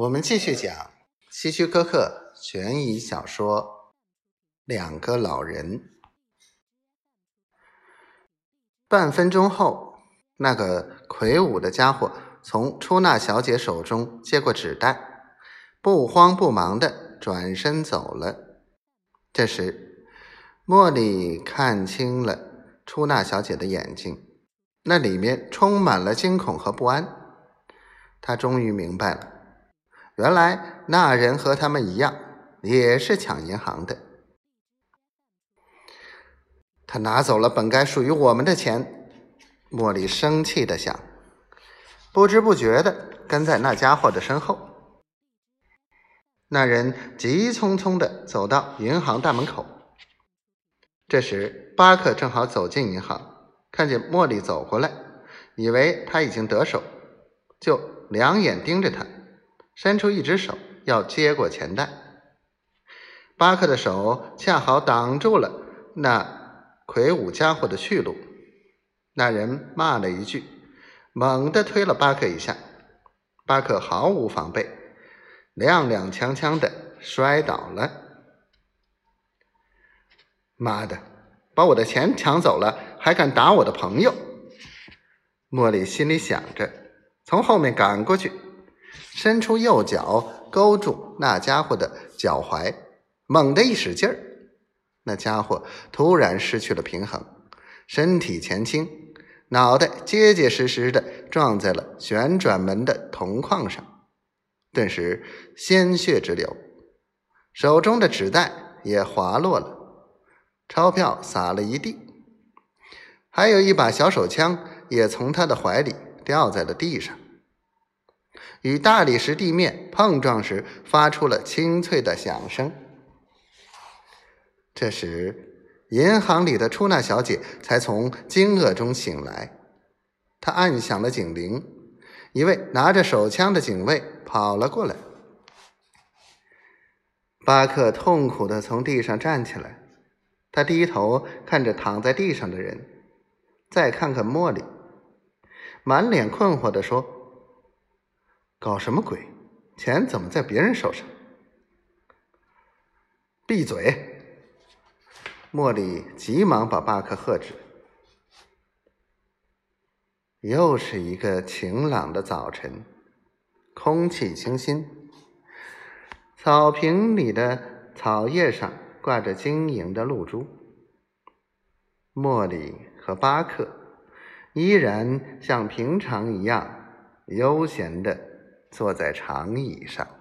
我们继续讲希区柯克悬疑小说《两个老人》。半分钟后，那个魁梧的家伙从出纳小姐手中接过纸袋，不慌不忙的转身走了。这时，茉莉看清了出纳小姐的眼睛，那里面充满了惊恐和不安。她终于明白了。原来那人和他们一样，也是抢银行的。他拿走了本该属于我们的钱，茉莉生气的想，不知不觉的跟在那家伙的身后。那人急匆匆的走到银行大门口。这时，巴克正好走进银行，看见茉莉走过来，以为他已经得手，就两眼盯着他。伸出一只手要接过钱袋，巴克的手恰好挡住了那魁梧家伙的去路。那人骂了一句，猛地推了巴克一下，巴克毫无防备，踉踉跄跄的摔倒了。妈的，把我的钱抢走了，还敢打我的朋友！茉莉心里想着，从后面赶过去。伸出右脚勾住那家伙的脚踝，猛地一使劲儿，那家伙突然失去了平衡，身体前倾，脑袋结结实实的撞在了旋转门的铜框上，顿时鲜血直流，手中的纸袋也滑落了，钞票洒了一地，还有一把小手枪也从他的怀里掉在了地上。与大理石地面碰撞时，发出了清脆的响声。这时，银行里的出纳小姐才从惊愕中醒来。她按响了警铃，一位拿着手枪的警卫跑了过来。巴克痛苦的从地上站起来，他低头看着躺在地上的人，再看看茉莉，满脸困惑的说。搞什么鬼？钱怎么在别人手上？闭嘴！茉莉急忙把巴克喝止。又是一个晴朗的早晨，空气清新，草坪里的草叶上挂着晶莹的露珠。茉莉和巴克依然像平常一样悠闲的。坐在长椅上。